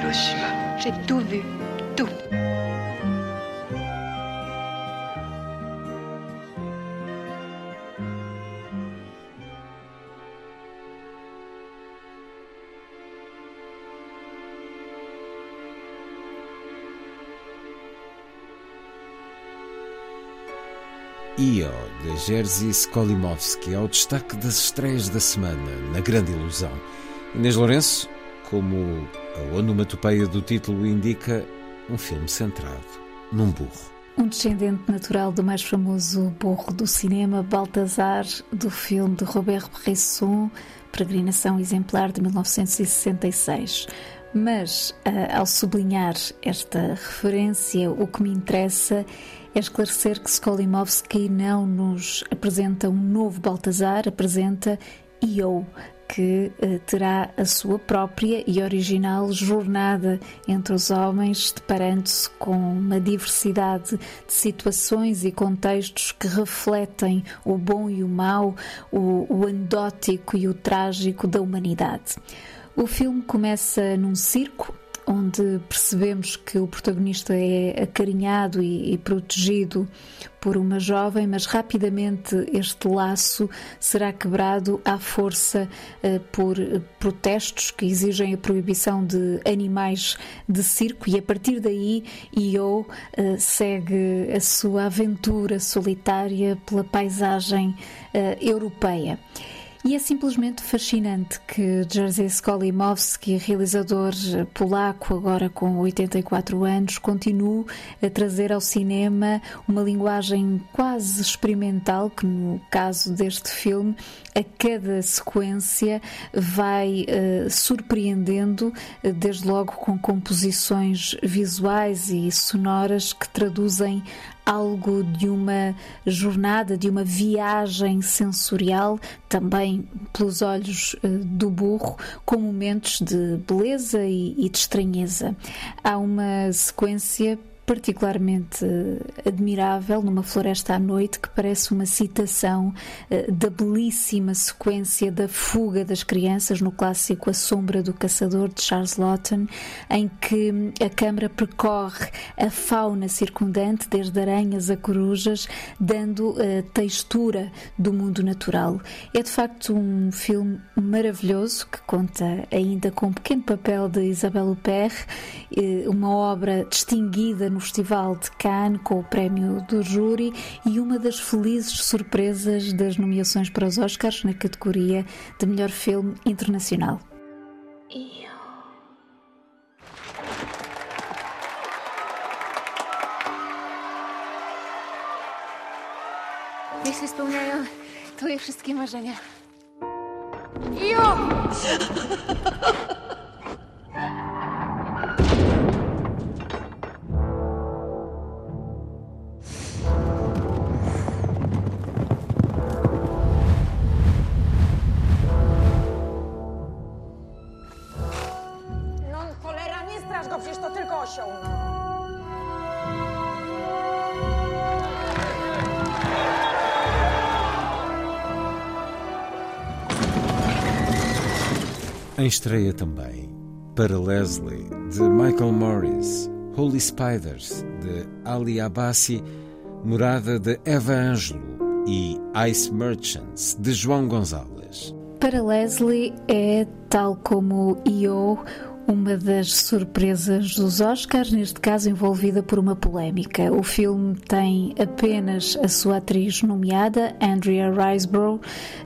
Hiroshima. J'ai tout vu. Tout. Io, de Jerzy Skolimowski, ao destaque das estreias da semana, na Grande Ilusão. Inês Lourenço, como a onomatopeia do título indica, um filme centrado num burro. Um descendente natural do mais famoso burro do cinema, Baltazar, do filme de Robert Bresson, Peregrinação Exemplar de 1966. Mas, ah, ao sublinhar esta referência, o que me interessa é esclarecer que Skolimowski não nos apresenta um novo Baltazar, apresenta Io, que eh, terá a sua própria e original jornada entre os homens, deparando-se com uma diversidade de situações e contextos que refletem o bom e o mau, o, o anedótico e o trágico da humanidade. O filme começa num circo onde percebemos que o protagonista é acarinhado e, e, protegido por uma jovem, mas rapidamente este laço será quebrado à força eh, por protestos que exigem a proibição de animais de circo e a partir daí Io eh, segue a sua aventura solitária pela paisagem eh, europeia. E é simplesmente fascinante que Jerzy Skolimowski, realizador polaco, agora com 84 anos, continue a trazer ao cinema uma linguagem quase experimental, que no caso deste filme, a cada sequência vai uh, surpreendendo, uh, desde logo com composições visuais e sonoras que traduzem algo de uma jornada, de uma viagem sensorial, também pelos olhos uh, do burro, com momentos de beleza e de estranheza. Há uma sequência particularmente admirável numa floresta à noite que parece uma citação uh, da belíssima sequência da fuga das crianças no clássico A Sombra do Caçador de Charles Lawton, em que a câmara percorre a fauna circundante, desde aranhas a corujas, dando a textura do mundo natural. É de facto um filme maravilhoso que conta ainda com um pequeno papel de Isabelle Huppert, uma obra distinguida no Festival de Cannes com o prémio do júri e uma das felizes surpresas das nomeações para os Oscars na categoria de melhor filme internacional. Niech się spełniają twoje wszystkie marzenia. No Em estreia também, para Leslie, de Michael Morris, Holy Spiders, de Ali Abbasi, Morada de Eva Ângelo e Ice Merchants, de João Gonzalez. Para Leslie é, tal como Io, uma das surpresas dos Oscars, neste caso envolvida por uma polémica. O filme tem apenas a sua atriz nomeada, Andrea Riseborough,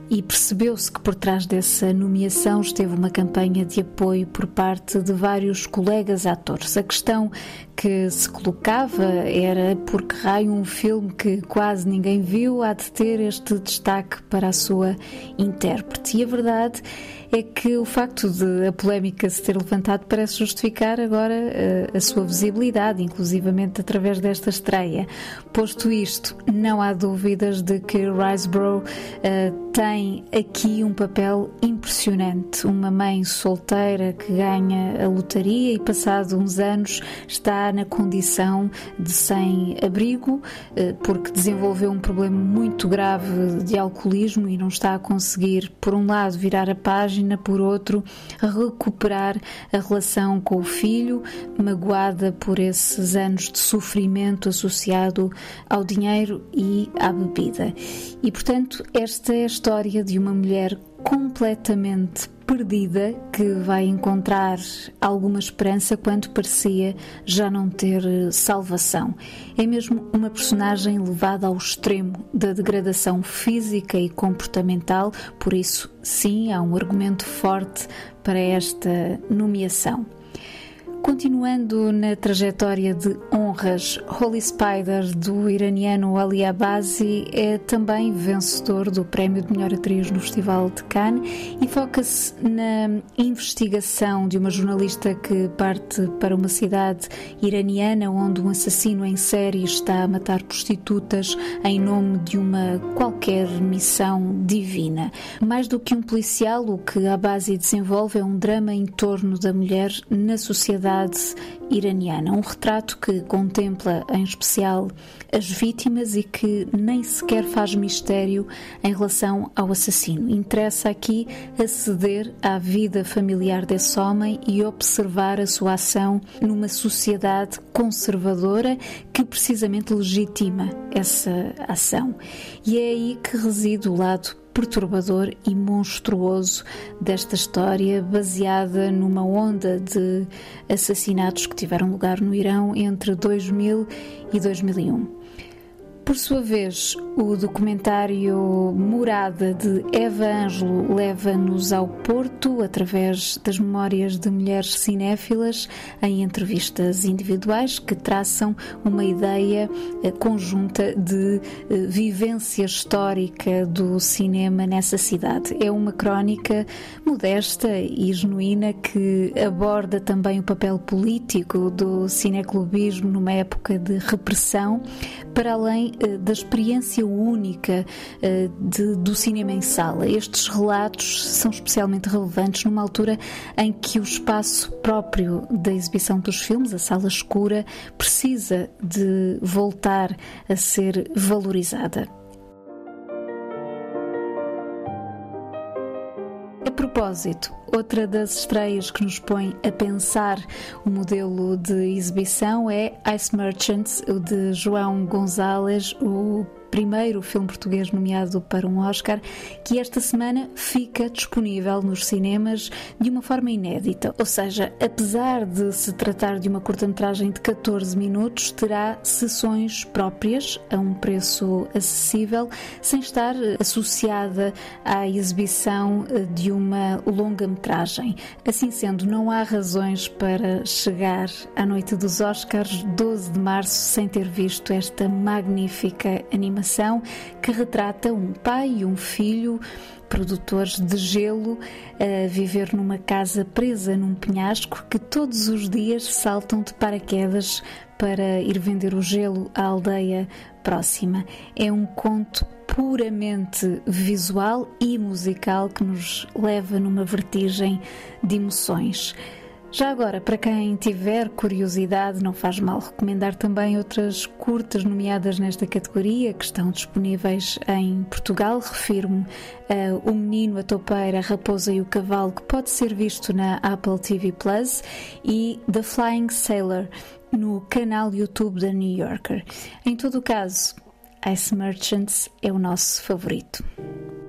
e percebeu-se que por trás dessa nomeação esteve uma campanha de apoio por parte de vários colegas atores. A questão que se colocava era porque raio um filme que quase ninguém viu há de ter este destaque para a sua intérprete. E a verdade é que o facto de a polémica se ter levantado parece justificar agora uh, a sua visibilidade, inclusivamente através desta estreia. Posto isto, não há dúvidas de que Riseborough uh, tem aqui um papel impressionante. Uma mãe solteira que ganha a lotaria e, passado uns anos, está na condição de sem-abrigo, uh, porque desenvolveu um problema muito grave de alcoolismo e não está a conseguir, por um lado, virar a página página, por outro, recuperar a relação com o filho, magoada por esses anos de sofrimento associado ao dinheiro e à bebida. E, portanto, esta é a história de uma mulher completamente perdida que vai encontrar alguma esperança quando parecia já não ter salvação. É mesmo uma personagem levada ao extremo da degradação física e comportamental, por isso, sim, há um argumento forte para esta nomeação. Continuando na trajetória de honras, Holy Spider do iraniano Ali Abazi é também vencedor do prémio de melhor atriz no Festival de Cannes e foca-se na investigação de uma jornalista que parte para uma cidade iraniana onde um assassino em série está a matar prostitutas em nome de uma qualquer missão divina. Mais do que um policial, o que Abazi desenvolve é um drama em torno da mulher na sociedade sociedade iraniana. Um retrato que contempla, em especial, as vítimas e que nem sequer faz mistério em relação ao assassino. Interessa aqui aceder à vida familiar desse homem e observar a sua ação numa sociedade conservadora que precisamente legitima essa ação. E é aí que reside o lado perturbador e monstruoso desta história, baseada numa onda de assassinatos que tiveram lugar no Irão entre 2000 e 2001. Por sua vez, o documentário Morada de Eva Ângelo leva-nos ao Porto através das memórias de mulheres cinéfilas em entrevistas individuais que traçam uma ideia eh, conjunta de eh, vivência histórica do cinema nessa cidade. É uma crónica modesta e genuína que aborda também o papel político do cineclubismo numa época de repressão, para além eh, da experiência única eh, de, do cinema em sala. Estes relatos são especialmente relevantes numa altura em que o espaço próprio da exibição dos filmes, a sala escura, precisa de voltar a ser valorizada. Propósito, outra das estreias que nos põe a pensar o modelo de exibição é Ice Merchants, o de João Gonzalez, o primeiro filme português nomeado para um Oscar, que esta semana fica disponível nos cinemas de uma forma inédita. Ou seja, apesar de se tratar de uma curta-metragem de 14 minutos, terá sessões próprias a um preço acessível, sem estar associada à exibição de uma longa-metragem. Assim sendo, não há razões para chegar à noite dos Oscars, 12 de março, sem ter visto esta magnífica animação animação que retrata um pai e um filho produtores de gelo a viver numa casa presa num penhasco que todos os dias saltam de paraquedas para ir vender o gelo à aldeia próxima. É um conto puramente visual e musical que nos leva numa vertigem de emoções. Já agora, para quem tiver curiosidade, não faz mal recomendar também outras curtas nomeadas nesta categoria que estão disponíveis em Portugal. Refiro-me a O Menino, a Topeira, a Raposa e o Cavalo, que pode ser visto na Apple TV Plus, e The Flying Sailor no canal YouTube da New Yorker. Em todo o caso, Ice Merchants é o nosso favorito.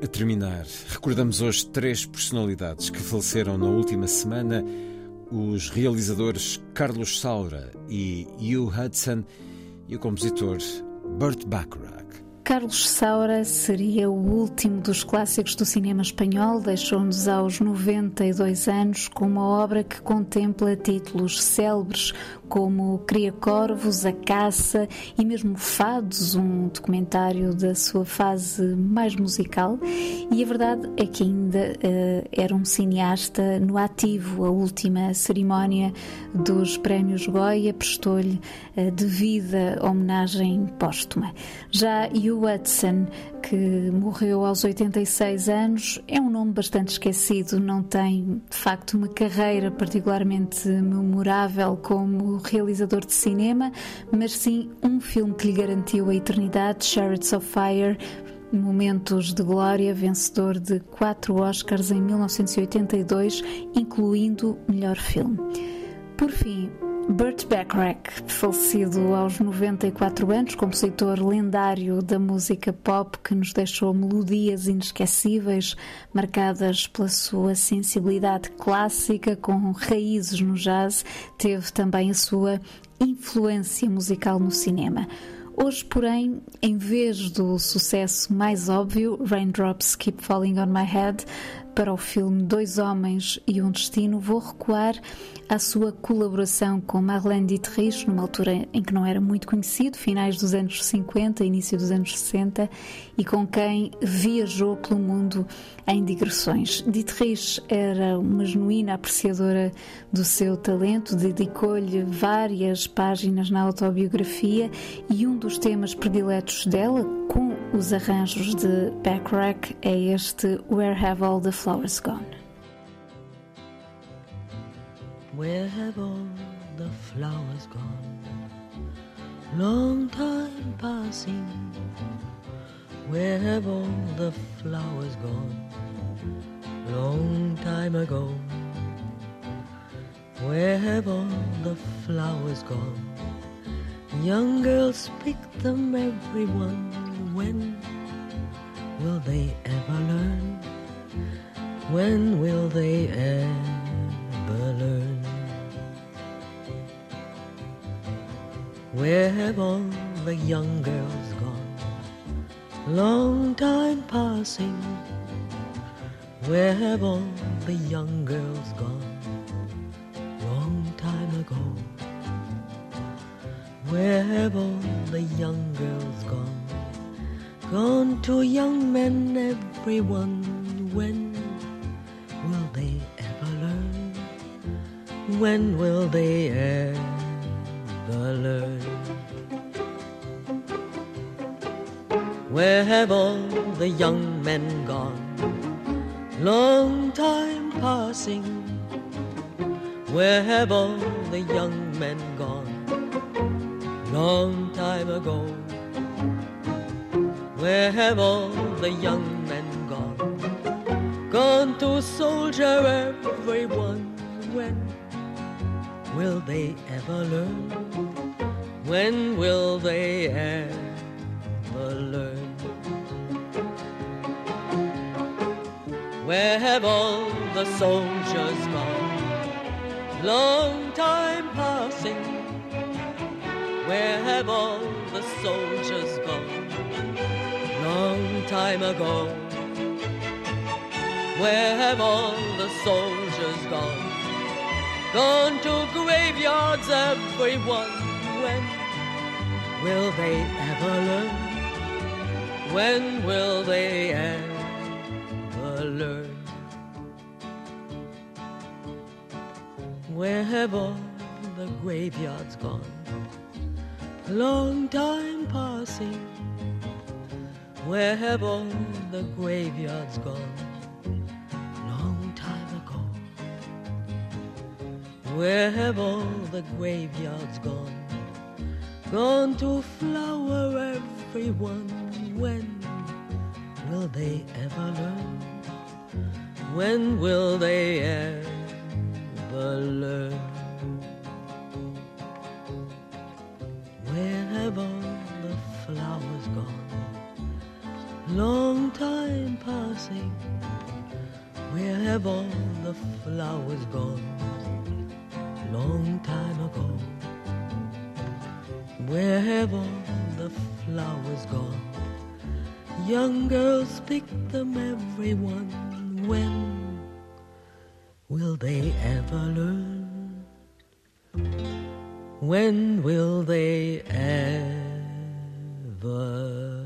A terminar, recordamos hoje três personalidades que faleceram na última semana os realizadores Carlos Saura e Hugh Hudson e o compositor Burt Bacharach. Carlos Saura seria o último dos clássicos do cinema espanhol, deixou-nos aos 92 anos com uma obra que contempla títulos célebres como Cria Corvos, A Caça e mesmo Fados, um documentário da sua fase mais musical. E a verdade é que ainda uh, era um cineasta no ativo. A última cerimónia dos Prémios Goya prestou-lhe a devida homenagem póstuma. Já Hugh Hudson, que morreu aos 86 anos, é um nome bastante esquecido, não tem de facto uma carreira particularmente memorável como realizador de cinema, mas sim um filme que lhe garantiu a eternidade, Chariots of Fire, Momentos de Glória, vencedor de quatro Oscars em 1982, incluindo melhor filme. Por fim, Burt Bacharach, falecido aos 94 anos, compositor lendário da música pop que nos deixou melodias inesquecíveis, marcadas pela sua sensibilidade clássica com raízes no jazz, teve também a sua influência musical no cinema. Hoje, porém, em vez do sucesso mais óbvio, Raindrops Keep Falling on My Head, para o filme Dois Homens e um Destino, vou recuar à sua colaboração com Marlene Dietrich, numa altura em que não era muito conhecido, finais dos anos 50, início dos anos 60, e com quem viajou pelo mundo em digressões. Dietrich era uma genuína apreciadora do seu talento, dedicou-lhe várias páginas na autobiografia e um dos temas prediletos dela, com os arranjos de Backrack, é este Where Have All the Flowers Gone? Where have all the flowers gone? Long time passing. Where have all the flowers gone? Long time ago. Where have all the flowers gone? Young girls pick them, everyone. When will they ever learn? When will they ever learn? Where have all the young girls gone? Long time passing. Where have all the young girls gone? Long time ago. Where have all the young girls gone? Gone to young men, everyone. When will they ever learn? When will they ever learn? Where have all the young men gone? Long time passing. Where have all the young men gone? Long time ago. Where have all the young men gone? Gone to soldier everyone. When will they ever learn? When will they ever learn? Where have all the soldiers gone? Long time passing. Where have all the soldiers gone? Long time ago. Where have all the soldiers gone? Gone to graveyards, everyone. When will they ever learn? When will they ever learn? Where have all the graveyards gone? Long time passing. Where have all the graveyards gone? Long time ago. Where have all the graveyards gone? Gone to flower everyone. When will they ever learn? When will they ever learn? Where have all the flowers gone? Long time passing. Where have all the flowers gone? Long time ago. Where have all the flowers gone? Young girls pick them, everyone. When will they ever learn? When will they ever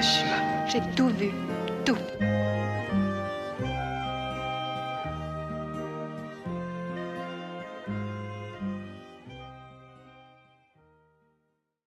J'ai tout vu. Tout.